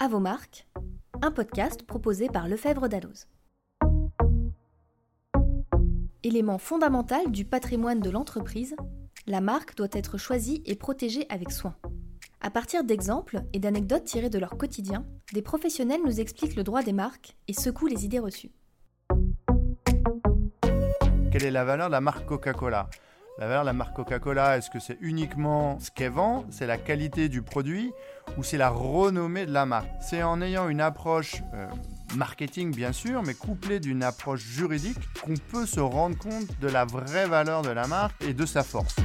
À vos marques, un podcast proposé par Lefebvre Dalloz. Élément fondamental du patrimoine de l'entreprise, la marque doit être choisie et protégée avec soin. À partir d'exemples et d'anecdotes tirées de leur quotidien, des professionnels nous expliquent le droit des marques et secouent les idées reçues. Quelle est la valeur de la marque Coca-Cola? La valeur la marque Coca-Cola, est-ce que c'est uniquement ce qu'elle vend, c'est la qualité du produit ou c'est la renommée de la marque? C'est en ayant une approche euh, marketing bien sûr, mais couplée d'une approche juridique qu'on peut se rendre compte de la vraie valeur de la marque et de sa force.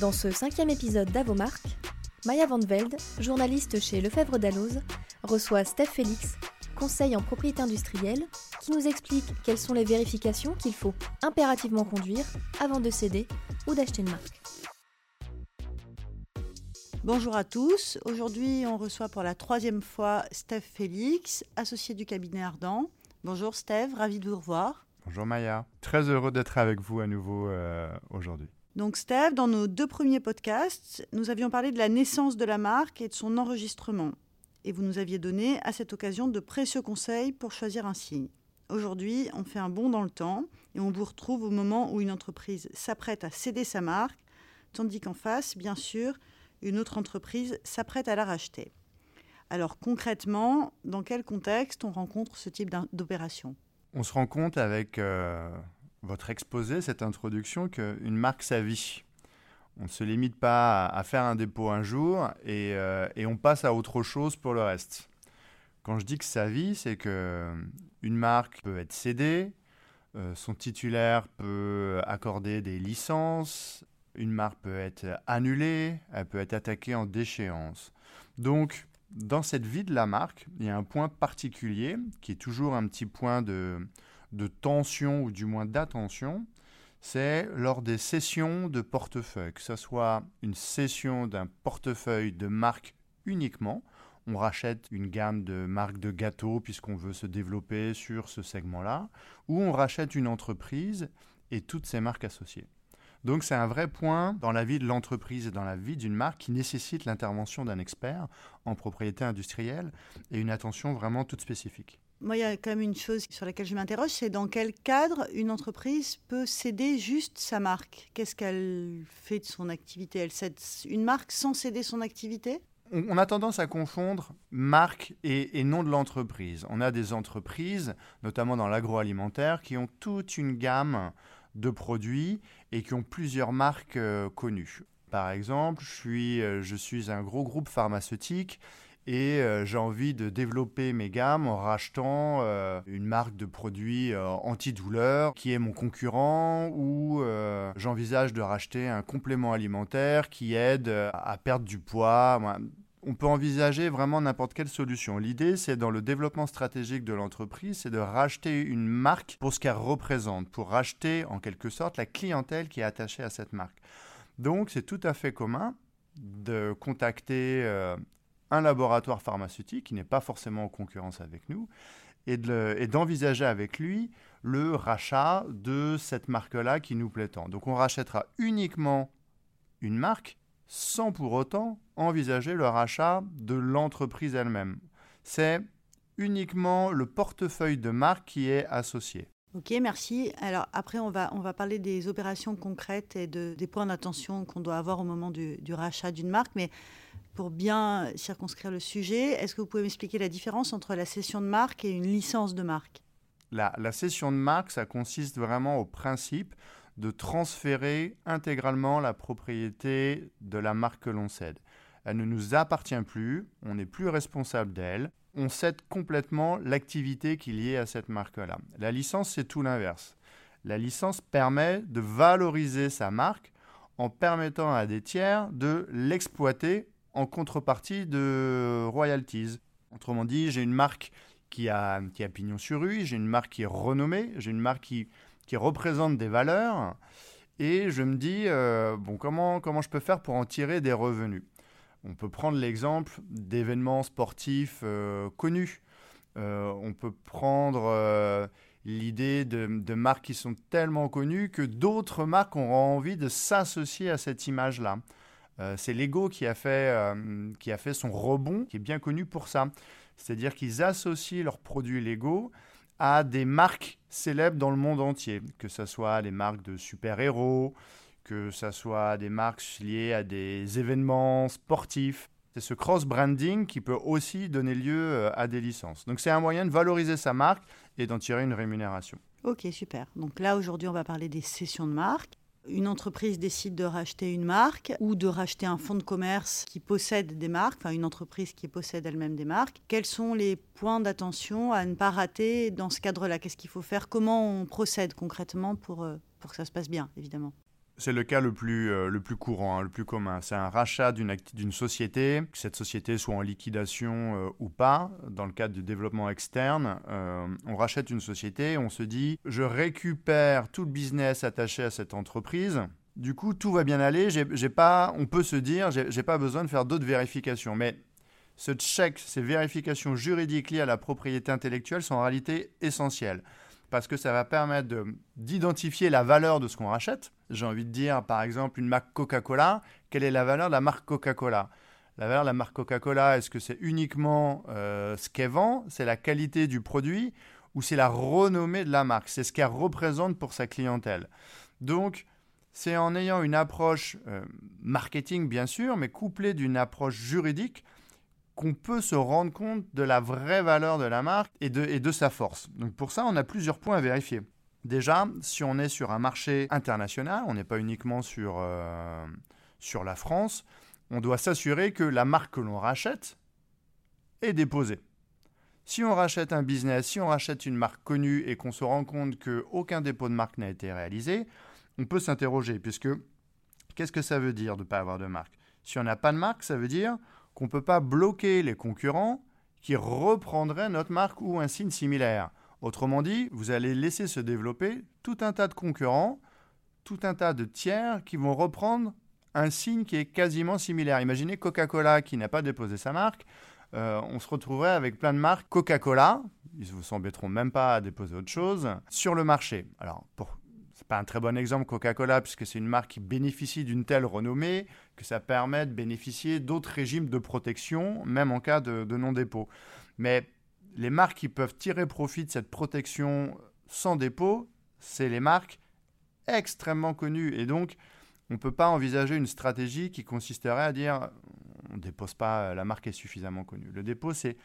Dans ce cinquième épisode d'Avo Marques, Maya Van Velde, journaliste chez Lefebvre Dalloz, reçoit Steph Félix, conseil en propriété industrielle, qui nous explique quelles sont les vérifications qu'il faut impérativement conduire avant de céder ou d'acheter une marque. Bonjour à tous. Aujourd'hui, on reçoit pour la troisième fois Steph Félix, associé du cabinet Ardent. Bonjour Steph, ravi de vous revoir. Bonjour Maya, très heureux d'être avec vous à nouveau euh, aujourd'hui. Donc Steph, dans nos deux premiers podcasts, nous avions parlé de la naissance de la marque et de son enregistrement. Et vous nous aviez donné à cette occasion de précieux conseils pour choisir un signe. Aujourd'hui, on fait un bond dans le temps et on vous retrouve au moment où une entreprise s'apprête à céder sa marque, tandis qu'en face, bien sûr, une autre entreprise s'apprête à la racheter. Alors concrètement, dans quel contexte on rencontre ce type d'opération? On se rend compte avec euh, votre exposé, cette introduction, qu'une marque sa vie. On ne se limite pas à, faire un dépôt un jour euh, et, on passe à autre chose pour le reste. Quand je dis que sa vie, c'est que une marque peut être cédée, euh, son titulaire peut accorder des licences, une marque peut être annulée, elle peut être attaquée en déchéance. Donc, dans cette vie de la marque, il y a un point particulier qui est toujours un petit point de, de tension ou du moins d'attention, c'est lors des sessions de portefeuille, que ce soit une session d'un portefeuille de marque uniquement, on rachète une gamme de marques de gâteaux puisqu'on veut se développer sur ce segment-là, ou on rachète une entreprise et toutes ses marques associées. Donc c'est un vrai point dans la vie de l'entreprise et dans la vie d'une marque qui nécessite l'intervention d'un expert en propriété industrielle et une attention vraiment toute spécifique. Moi, il y a quand même une chose sur laquelle je m'interroge, c'est dans quel cadre une entreprise peut céder juste sa marque? Qu'est-ce qu'elle fait de son activité? Elle cède une marque sans céder son activité? On a tendance à confondre marque et, nom de l'entreprise. On a des entreprises, notamment dans l'agroalimentaire, qui ont toute une gamme de produits et qui ont plusieurs marques euh, connues. Par exemple, je suis, euh, je suis un gros groupe pharmaceutique et euh, j'ai envie de développer mes gammes en rachetant une marque de produits antidouleurs qui est mon concurrent ou j'envisage de racheter un complément alimentaire qui aide à perdre du poids on peut envisager vraiment n'importe quelle solution. L'idée, c'est dans le développement stratégique de l'entreprise, c'est de racheter une marque pour ce qu'elle représente, pour racheter en quelque sorte la clientèle qui est attachée à cette marque. Donc, c'est tout à fait commun de contacter euh, un laboratoire pharmaceutique qui n'est pas forcément en concurrence avec nous et d'envisager avec lui le rachat de cette marque-là qui nous plaît tant. Donc, on rachètera uniquement une marque sans pour autant envisager le rachat de l'entreprise elle-même. C'est uniquement le portefeuille de marque qui est associé. Ok, merci. Alors après, on va, on va parler des opérations concrètes et de, des points d'attention qu'on doit avoir au moment du, rachat d'une marque. Mais pour bien circonscrire le sujet, est-ce que vous pouvez m'expliquer la différence entre la cession de marque et une licence de marque? La, la cession de marque, ça consiste vraiment au principe de transférer intégralement la propriété de la marque que l'on cède. Elle ne nous appartient plus, on n'est plus responsable d'elle, on cède complètement l'activité qui est liée à cette marque-là. La licence, c'est tout l'inverse. La licence permet de valoriser sa marque en permettant à des tiers de l'exploiter en contrepartie de royalties. Autrement dit, j'ai une marque qui a, qui a pignon sur rue, j'ai une marque qui est renommée, j'ai une marque qui qui représentent des valeurs. Et je me dis, euh, bon, comment, comment je peux faire pour en tirer des revenus? On peut prendre l'exemple d'événements sportifs euh, connus. Euh, on peut prendre l'idée de, de, marques qui sont tellement connues que d'autres marques auront envie de s'associer à cette image-là. C'est Lego qui a, fait, qui a fait son rebond, qui est bien connu pour ça. C'est-à-dire qu'ils associent leurs produits Lego à des marques célèbres dans le monde entier, que ce soit des marques de super-héros, que ce soit des marques liées à des événements sportifs. C'est ce cross-branding qui peut aussi donner lieu euh, à des licences. Donc c'est un moyen de valoriser sa marque et d'en tirer une rémunération. Ok, super. Donc là, aujourd'hui, on va parler des sessions de marque une entreprise décide de racheter une marque ou de racheter un fonds de commerce qui possède des marques, enfin une entreprise qui possède elle-même des marques, quels sont les points d'attention à ne pas rater dans ce cadre-là? Qu'est-ce qu'il faut faire? Comment on procède concrètement pour, euh, pour que ça se passe bien, évidemment? C'est le cas le plus, euh, le plus courant, hein, le plus commun. C'est un rachat d'une société, que cette société soit en liquidation euh, ou pas, dans le cadre du développement externe. Euh, on rachète une société, on se dit, je récupère tout le business attaché à cette entreprise. Du coup, tout va bien aller. J'ai pas, on peut se dire, j'ai pas besoin de faire d'autres vérifications. Mais ce check, ces vérifications juridiques liées à la propriété intellectuelle sont en réalité essentielles parce que ça va permettre d'identifier la valeur de ce qu'on rachète. J'ai envie de dire, par exemple, une marque Coca-Cola, quelle est la valeur de la marque Coca-Cola? La valeur de la marque Coca-Cola, est-ce que c'est uniquement euh, ce qu'elle vend, c'est la qualité du produit, ou c'est la renommée de la marque, c'est ce qu'elle représente pour sa clientèle. Donc, c'est en ayant une approche euh, marketing, bien sûr, mais couplée d'une approche juridique, qu'on peut se rendre compte de la vraie valeur de la marque et de, sa force. Donc pour ça, on a plusieurs points à vérifier. Déjà, si on est sur un marché international, on n'est pas uniquement sur, euh, sur la France, on doit s'assurer que la marque que l'on rachète est déposée. Si on rachète un business, si on rachète une marque connue et qu'on se rend compte qu'aucun dépôt de marque n'a été réalisé, on peut s'interroger, puisque qu'est-ce que ça veut dire de ne pas avoir de marque? Si on n'a pas de marque, ça veut dire qu'on ne peut pas bloquer les concurrents qui reprendraient notre marque ou un signe similaire. Autrement dit, vous allez laisser se développer tout un tas de concurrents, tout un tas de tiers qui vont reprendre un signe qui est quasiment similaire. Imaginez Coca-Cola qui n'a pas déposé sa marque. Euh, on se retrouverait avec plein de marques Coca-Cola, ils ne vous s'embêteront même pas à déposer autre chose, sur le marché. Alors, pour un très bon exemple Coca-Cola, puisque c'est une marque qui bénéficie d'une telle renommée que ça permet de bénéficier d'autres régimes de protection, même en cas de, non-dépôt. Mais les marques qui peuvent tirer profit de cette protection sans dépôt, c'est les marques extrêmement connues. Et donc, on ne peut pas envisager une stratégie qui consisterait à dire on ne dépose pas, la marque est suffisamment connue. Le dépôt, c'est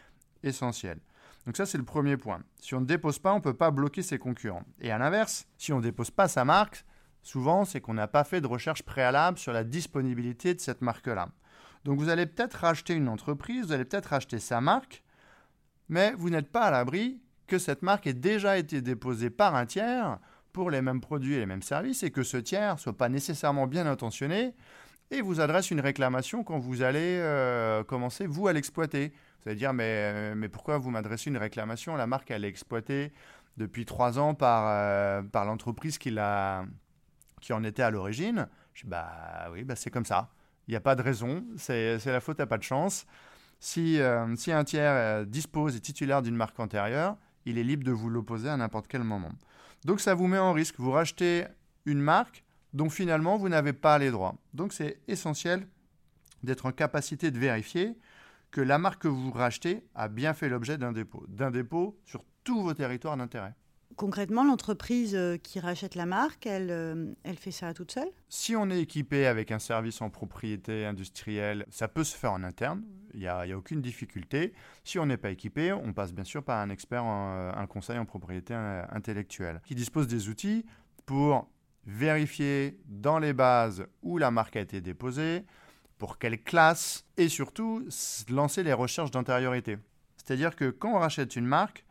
essentiel. Donc ça, c'est le premier point. Si on ne dépose pas, on ne peut pas bloquer ses concurrents. Et à l'inverse, si on ne dépose pas sa marque, souvent, c'est qu'on n'a pas fait de recherche préalable sur la disponibilité de cette marque-là. Donc vous allez peut-être racheter une entreprise, vous allez peut-être racheter sa marque, mais vous n'êtes pas à l'abri que cette marque ait déjà été déposée par un tiers pour les mêmes produits et les mêmes services et que ce tiers ne soit pas nécessairement bien intentionné et vous adresse une réclamation quand vous allez euh, commencer, vous, à l'exploiter. Vous allez dire, mais, euh, mais pourquoi vous m'adressez une réclamation? La marque, elle est exploitée depuis trois ans par, euh, par l'entreprise qui, qui en était à l'origine. Je dis, bah oui, bah, c'est comme ça. Il n'y a pas de raison, c'est la faute à pas de chance. Si, si un tiers dispose et titulaire d'une marque antérieure, il est libre de vous l'opposer à n'importe quel moment. Donc ça vous met en risque. Vous rachetez une marque, donc finalement, vous n'avez pas les droits. Donc c'est essentiel d'être en capacité de vérifier que la marque que vous rachetez a bien fait l'objet d'un dépôt, d'un dépôt sur tous vos territoires d'intérêt. Concrètement, l'entreprise euh, qui rachète la marque, elle, euh, elle fait ça toute seule? Si on est équipé avec un service en propriété industrielle, ça peut se faire en interne, il n'y a, a, aucune difficulté. Si on n'est pas équipé, on passe bien sûr par un expert, en, un conseil en propriété euh, intellectuelle, qui dispose des outils pour vérifier dans les bases où la marque a été déposée, pour quelle classe, et surtout lancer les recherches d'antériorité. C'est-à-dire que quand on rachète une marque,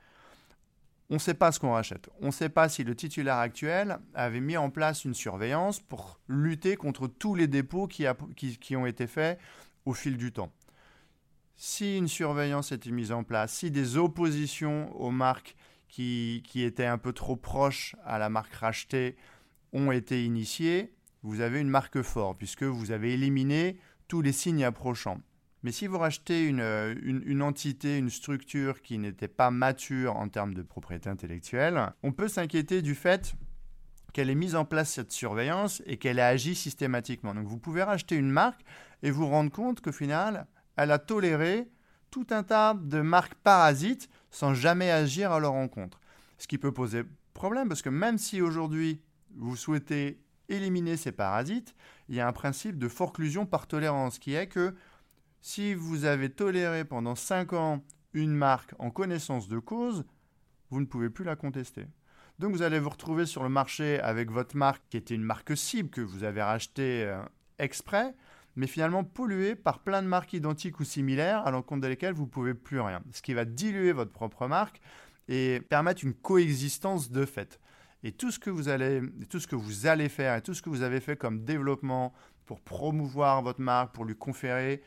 on ne sait pas ce qu'on rachète. On ne sait pas si le titulaire actuel avait mis en place une surveillance pour lutter contre tous les dépôts qui, ont été faits au fil du temps. Si une surveillance était mise en place, si des oppositions aux marques qui, étaient un peu trop proches à la marque rachetée ont été initiés, vous avez une marque forte, puisque vous avez éliminé tous les signes approchants. Mais si vous rachetez une, une, entité, une structure qui n'était pas mature en termes de propriété intellectuelle, on peut s'inquiéter du fait qu'elle ait mis en place cette surveillance et qu'elle ait agi systématiquement. Donc vous pouvez racheter une marque et vous rendre compte qu'au final, elle a toléré tout un tas de marques parasites sans jamais agir à leur encontre. Ce qui peut poser problème parce que même si aujourd'hui vous souhaitez éliminer ces parasites, il y a un principe de forclusion par tolérance qui est que si vous avez toléré pendant 5 ans une marque en connaissance de cause, vous ne pouvez plus la contester. Donc vous allez vous retrouver sur le marché avec votre marque qui était une marque cible que vous avez rachetée euh, exprès, mais finalement polluée par plein de marques identiques ou similaires à l'encontre de lesquelles vous ne pouvez plus rien. Ce qui va diluer votre propre marque et permettre une coexistence de fait. Et tout ce que vous allez, tout ce que vous allez faire et tout ce que vous avez fait comme développement pour promouvoir votre marque, pour lui conférer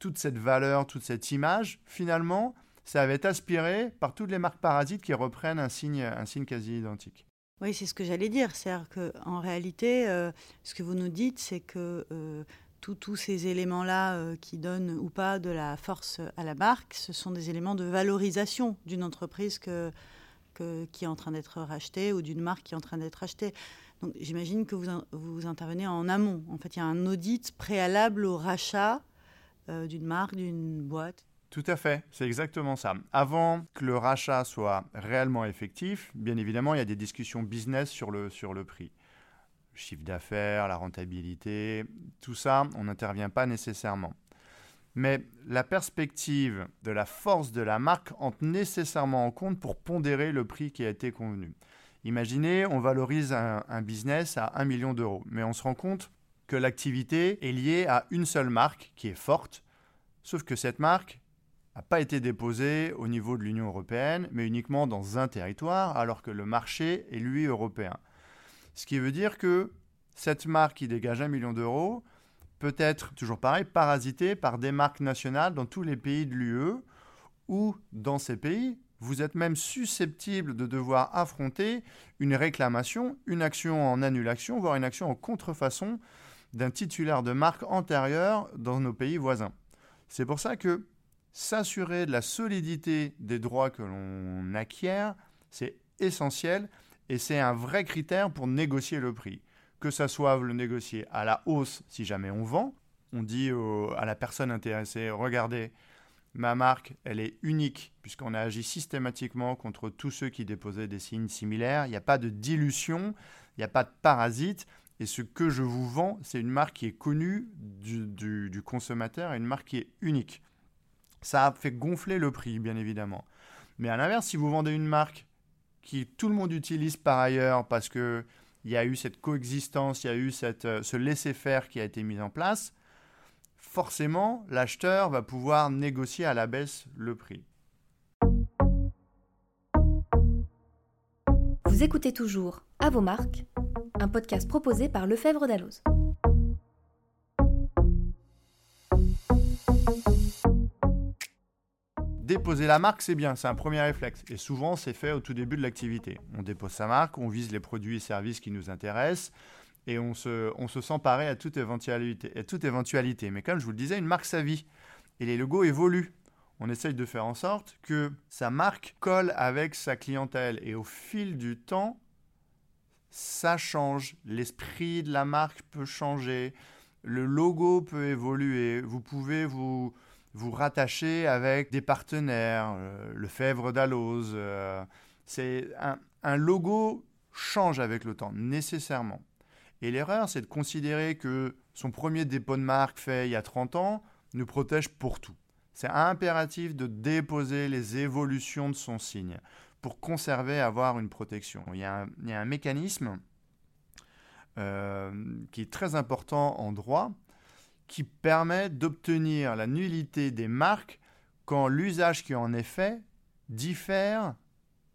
toute cette valeur, toute cette image, finalement, ça va être aspiré par toutes les marques parasites qui reprennent un signe, un signe quasi identique. Oui, c'est ce que j'allais dire. C'est-à-dire qu'en réalité, euh, ce que vous nous dites, c'est que euh, tous ces éléments-là euh, qui donnent ou pas de la force à la marque, ce sont des éléments de valorisation d'une entreprise que, qui est en train d'être rachetée ou d'une marque qui est en train d'être achetée. Donc j'imagine que vous, vous intervenez en amont. En fait, il y a un audit préalable au rachat d'une marque, d'une boîte. Tout à fait, c'est exactement ça. Avant que le rachat soit réellement effectif, bien évidemment, il y a des discussions business sur le, sur le prix. Le chiffre d'affaires, la rentabilité, tout ça, on n'intervient pas nécessairement. Mais la perspective de la force de la marque entre nécessairement en compte pour pondérer le prix qui a été convenu. Imaginez, on valorise un, business à 1 million d'euros, mais on se rend compte que l'activité est liée à une seule marque qui est forte, sauf que cette marque, n'a pas été déposé au niveau de l'Union européenne, mais uniquement dans un territoire, alors que le marché est lui européen. Ce qui veut dire que cette marque qui dégage un million d'euros peut être, toujours pareil, parasitée par des marques nationales dans tous les pays de l'UE, ou dans ces pays, vous êtes même susceptible de devoir affronter une réclamation, une action en annulation, voire une action en contrefaçon d'un titulaire de marque antérieure dans nos pays voisins. C'est pour ça que s'assurer de la solidité des droits que l'on acquiert, c'est essentiel et c'est un vrai critère pour négocier le prix. Que ça soit le négocier à la hausse si jamais on vend, on dit à la personne intéressée, regardez, ma marque, elle est unique puisqu'on a agi systématiquement contre tous ceux qui déposaient des signes similaires. Il n'y a pas de dilution, il n'y a pas de parasite. Et ce que je vous vends, c'est une marque qui est connue du, du consommateur une marque qui est unique. Ça a fait gonfler le prix, bien évidemment. Mais à l'inverse, si vous vendez une marque qui tout le monde utilise par ailleurs parce qu'il y a eu cette coexistence, il y a eu euh, ce laisser-faire qui a été mis en place, forcément, l'acheteur va pouvoir négocier à la baisse le prix. Vous écoutez toujours À vos marques, un podcast proposé par Lefebvre Dalloz. Déposer la marque, c'est bien, c'est un premier réflexe. Et souvent, c'est fait au tout début de l'activité. On dépose sa marque, on vise les produits et services qui nous intéressent, et on se, on se sent paré à toute, éventualité, à toute éventualité. Mais comme je vous le disais, une marque, sa vie. Et les logos évoluent. On essaye de faire en sorte que sa marque colle avec sa clientèle. Et au fil du temps, ça change. L'esprit de la marque peut changer. Le logo peut évoluer. Vous pouvez vous vous rattachez avec des partenaires, euh, le Fèvre d'Alloz. Euh, c'est un, logo change avec le temps, nécessairement. Et l'erreur, c'est de considérer que son premier dépôt de marque fait il y a 30 ans nous protège pour tout. C'est impératif de déposer les évolutions de son signe pour conserver, avoir une protection. Il y a un, mécanisme euh, qui est très important en droit, qui permet d'obtenir la nullité des marques quand l'usage qui en est fait diffère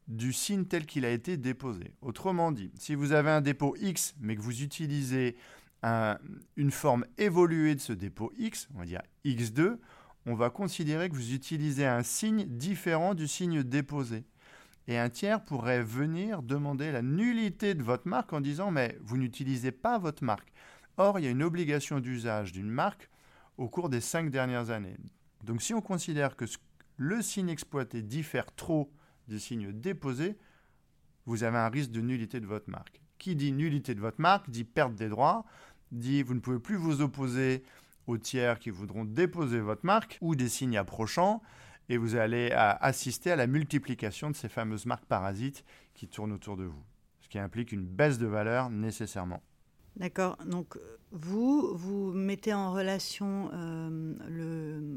du signe tel qu'il a été déposé. Autrement dit, si vous avez un dépôt X, mais que vous utilisez une forme évoluée de ce dépôt X, on va dire X2, on va considérer que vous utilisez un signe différent du signe déposé. Et un tiers pourrait venir demander la nullité de votre marque en disant mais vous n'utilisez pas votre marque. Or, il y a une obligation d'usage d'une marque au cours des cinq dernières années. Donc si on considère que le signe exploité diffère trop du signe déposé, vous avez un risque de nullité de votre marque. Qui dit nullité de votre marque dit perte des droits, dit vous ne pouvez plus vous opposer aux tiers qui voudront déposer votre marque ou des signes approchants et vous allez assister à la multiplication de ces fameuses marques parasites qui tournent autour de vous, ce qui implique une baisse de valeur nécessairement. D'accord. Donc, vous, vous mettez en relation euh,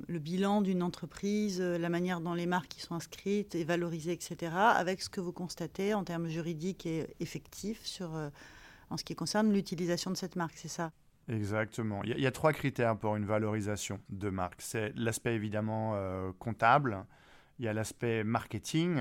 le, bilan d'une entreprise, euh, la manière dont les marques y sont inscrites et valorisées, etc., avec ce que vous constatez en termes juridiques et effectifs sur, euh, en ce qui concerne l'utilisation de cette marque, c'est ça? Exactement. Il y, a trois critères pour une valorisation de marque. C'est l'aspect évidemment comptable, il y a l'aspect marketing,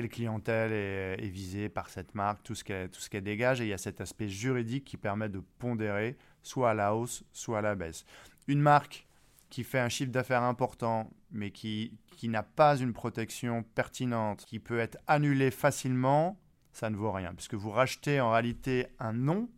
quelle clientèle est, visée par cette marque, tout ce qu'elle dégage. Et il y a cet aspect juridique qui permet de pondérer soit à la hausse, soit à la baisse. Une marque qui fait un chiffre d'affaires important, mais qui, qui n'a pas une protection pertinente, qui peut être annulée facilement, ça ne vaut rien, puisque vous rachetez en réalité un nom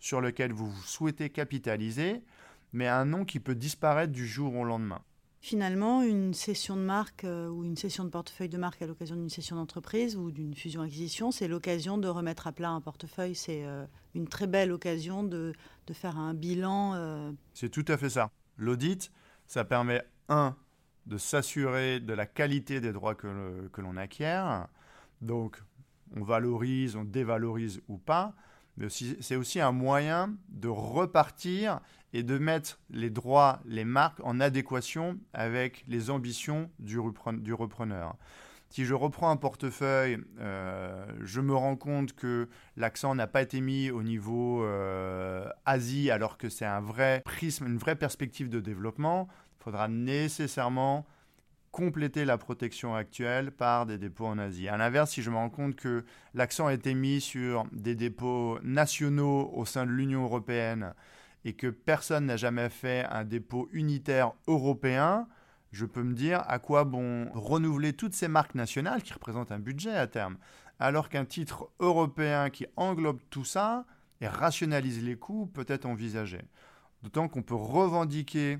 sur lequel vous souhaitez capitaliser, mais un nom qui peut disparaître du jour au lendemain. Finalement, une cession de marque euh, ou une cession de portefeuille de marque à l'occasion d'une cession d'entreprise ou d'une fusion-acquisition, c'est l'occasion de remettre à plat un portefeuille. C'est euh, une très belle occasion de, faire un bilan. Euh. C'est tout à fait ça. L'audit, ça permet, un, de s'assurer de la qualité des droits que l'on acquiert. Donc, on valorise, on dévalorise ou pas c'est aussi un moyen de repartir et de mettre les droits, les marques en adéquation avec les ambitions du, repreneur. Si je reprends un portefeuille, euh, je me rends compte que l'accent n'a pas été mis au niveau euh, Asie alors que c'est un vrai prisme, une vraie perspective de développement, il faudra nécessairement compléter la protection actuelle par des dépôts en Asie. A l'inverse, si je me rends compte que l'accent a été mis sur des dépôts nationaux au sein de l'Union européenne et que personne n'a jamais fait un dépôt unitaire européen, je peux me dire à quoi bon renouveler toutes ces marques nationales qui représentent un budget à terme, alors qu'un titre européen qui englobe tout ça et rationalise les coûts peut être envisagé. D'autant qu'on peut revendiquer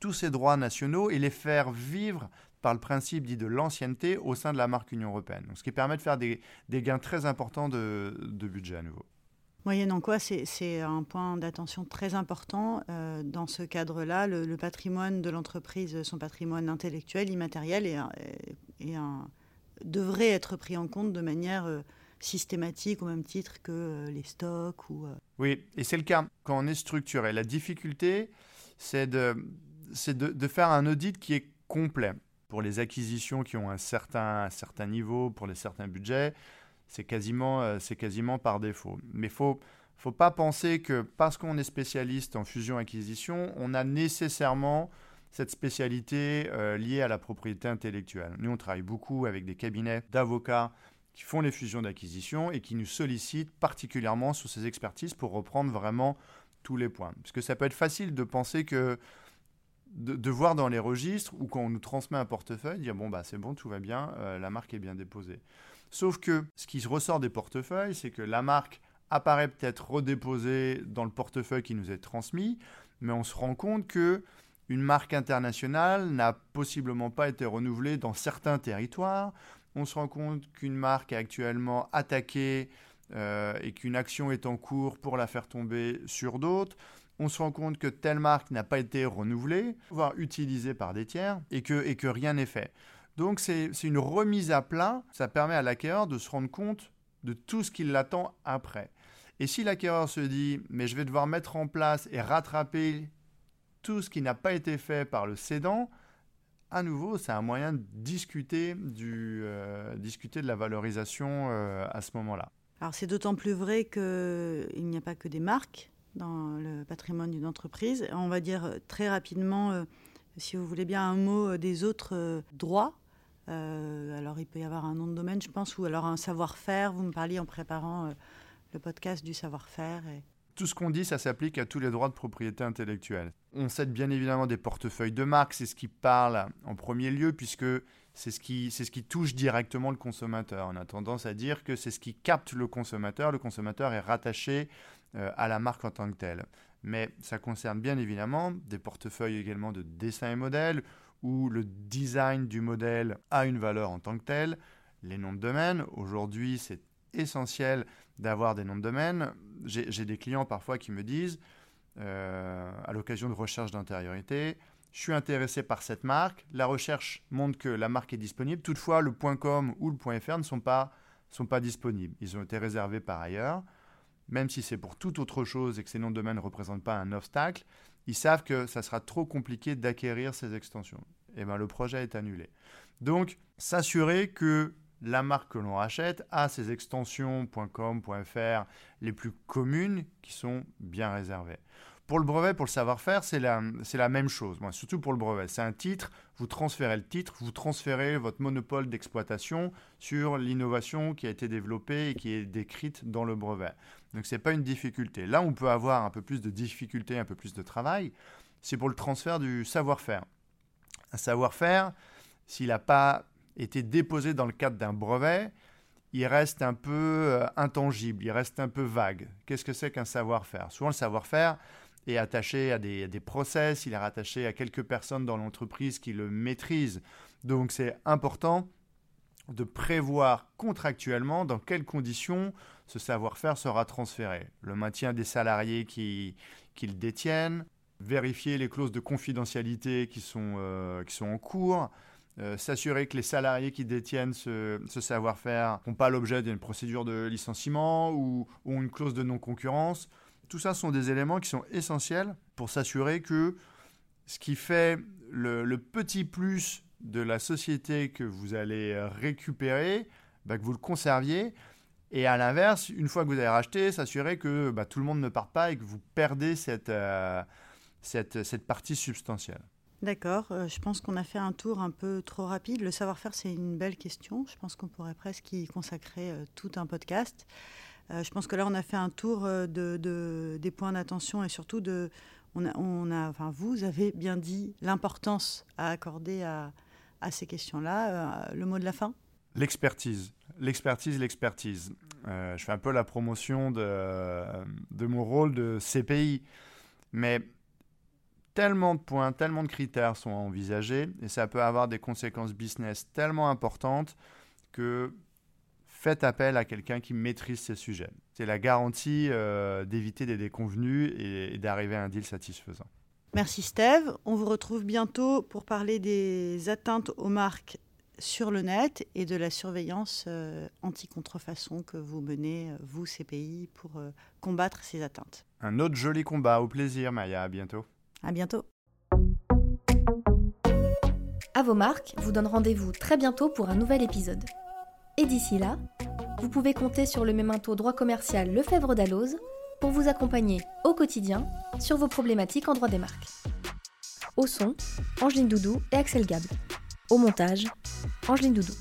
tous ces droits nationaux et les faire vivre par le principe dit de l'ancienneté au sein de la marque Union européenne. ce qui permet de faire des, gains très importants de, budget à nouveau. Moyennant quoi, c'est un point d'attention très important euh, dans ce cadre-là. Le, patrimoine de l'entreprise, son patrimoine intellectuel, immatériel, et, devrait être pris en compte de manière euh, systématique au même titre que euh, les stocks. Ou, Oui, et c'est le cas quand on est structuré. La difficulté, c'est de, c'est de, faire un audit qui est complet. Pour les acquisitions qui ont un certain, certain niveau, pour les certains budgets, c'est quasiment, euh, c'est quasiment par défaut. Mais il faut, faut pas penser que parce qu'on est spécialiste en fusion-acquisition, on a nécessairement cette spécialité euh, liée à la propriété intellectuelle. Nous, on travaille beaucoup avec des cabinets d'avocats qui font les fusions d'acquisition et qui nous sollicitent particulièrement sur ces expertises pour reprendre vraiment tous les points. Parce que ça peut être facile de penser que de, voir dans les registres ou quand on nous transmet un portefeuille, dire bon bah c'est bon, tout va bien, euh, la marque est bien déposée. Sauf que ce qui ressort des portefeuilles, c'est que la marque apparaît peut-être redéposée dans le portefeuille qui nous est transmis, mais on se rend compte que une marque internationale n'a possiblement pas été renouvelée dans certains territoires. On se rend compte qu'une marque est actuellement attaquée euh, et qu'une action est en cours pour la faire tomber sur d'autres on se rend compte que telle marque n'a pas été renouvelée, voire utilisée par des tiers, et que, rien n'est fait. Donc c'est une remise à plat, ça permet à l'acquéreur de se rendre compte de tout ce qui l'attend après. Et si l'acquéreur se dit, mais je vais devoir mettre en place et rattraper tout ce qui n'a pas été fait par le cédant, à nouveau, c'est un moyen de discuter, euh, de la valorisation euh, à ce moment-là. Alors c'est d'autant plus vrai qu'il n'y a pas que des marques dans le patrimoine d'une entreprise. On va dire très rapidement, euh, si vous voulez bien, un mot euh, des autres euh, droits. alors il peut y avoir un nom de domaine, je pense, ou alors un savoir-faire. Vous me parliez en préparant le podcast du savoir-faire. Tout ce qu'on dit, ça s'applique à tous les droits de propriété intellectuelle. On cède bien évidemment des portefeuilles de marque, c'est ce qui parle en premier lieu, puisque c'est ce, qui, touche directement le consommateur. On a tendance à dire que c'est ce qui capte le consommateur. Le consommateur est rattaché euh, à la marque en tant que telle. Mais ça concerne bien évidemment des portefeuilles également de dessin et modèle, où le design du modèle a une valeur en tant que tel. Les noms de domaine, aujourd'hui, c'est essentiel d'avoir des noms de domaine. J'ai des clients parfois qui me disent, euh, à l'occasion de recherche d'intériorité, je suis intéressé par cette marque, la recherche montre que la marque est disponible, toutefois le .com ou le .fr ne sont pas, sont pas disponibles. Ils ont été réservés par ailleurs. Même si c'est pour toute autre chose et que ces noms de domaine ne représentent pas un obstacle, ils savent que ça sera trop compliqué d'acquérir ces extensions. Et eh bien le projet est annulé. Donc, s'assurer que la marque que l'on rachète a ces extensions .com, .fr les plus communes qui sont bien réservées. Pour le brevet, pour le savoir-faire, c'est la, même chose. surtout pour le brevet. C'est un titre, vous transférez le titre, vous transférez votre monopole d'exploitation sur l'innovation qui a été développée et qui est décrite dans le brevet. Donc ce n'est pas une difficulté. Là, on peut avoir un peu plus de difficulté, un peu plus de travail. C'est pour le transfert du savoir-faire. Un savoir-faire, s'il n'a pas été déposé dans le cadre d'un brevet, il reste un peu euh, intangible, il reste un peu vague. Qu'est-ce que c'est qu'un savoir-faire? Souvent, le savoir-faire, est attaché à des, process, il est rattaché à quelques personnes dans l'entreprise qui le maîtrisent. Donc c'est important de prévoir contractuellement dans quelles conditions ce savoir-faire sera transféré. Le maintien des salariés qui, qui le détiennent, vérifier les clauses de confidentialité qui sont, euh, qui sont en cours, euh, s'assurer que les salariés qui détiennent ce, savoir-faire n'ont pas l'objet d'une procédure de licenciement ou, ou une clause de non-concurrence. Tout ça sont des éléments qui sont essentiels pour s'assurer que ce qui fait le, petit plus de la société que vous allez récupérer, bah, que vous le conserviez. Et à l'inverse, une fois que vous avez racheté, s'assurer que bah, tout le monde ne part pas et que vous perdez cette, euh, cette, cette, partie substantielle. D'accord, euh, je pense qu'on a fait un tour un peu trop rapide. Le savoir-faire, c'est une belle question. Je pense qu'on pourrait presque y consacrer euh, tout un podcast. Euh, je pense que là, on a fait un tour euh, de, des points d'attention et surtout de. Vous avez bien dit l'importance à accorder à, ces questions-là. Euh, le mot de la fin? L'expertise. L'expertise, l'expertise. je fais un peu la promotion de mon rôle de CPI. Mais tellement de points, tellement de critères sont envisagés et ça peut avoir des conséquences business tellement importantes que faites appel à quelqu'un qui maîtrise ces sujets. C'est la garantie euh, d'éviter des déconvenus et, d'arriver à un deal satisfaisant. Merci Steve. On vous retrouve bientôt pour parler des atteintes aux marques sur le net et de la surveillance euh, anti-contrefaçon que vous menez, euh, vous, CPI, pour combattre ces atteintes. Un autre joli combat. Au plaisir, Maya. À bientôt. À bientôt. À vos marques vous donne rendez-vous très bientôt pour un nouvel épisode. Et d'ici là, vous pouvez compter sur le mémento droit commercial Lefebvre d'Alloz pour vous accompagner au quotidien sur vos problématiques en droit des marques. Au son, Angeline Doudou et Axel Gable. Au montage, Angeline Doudou.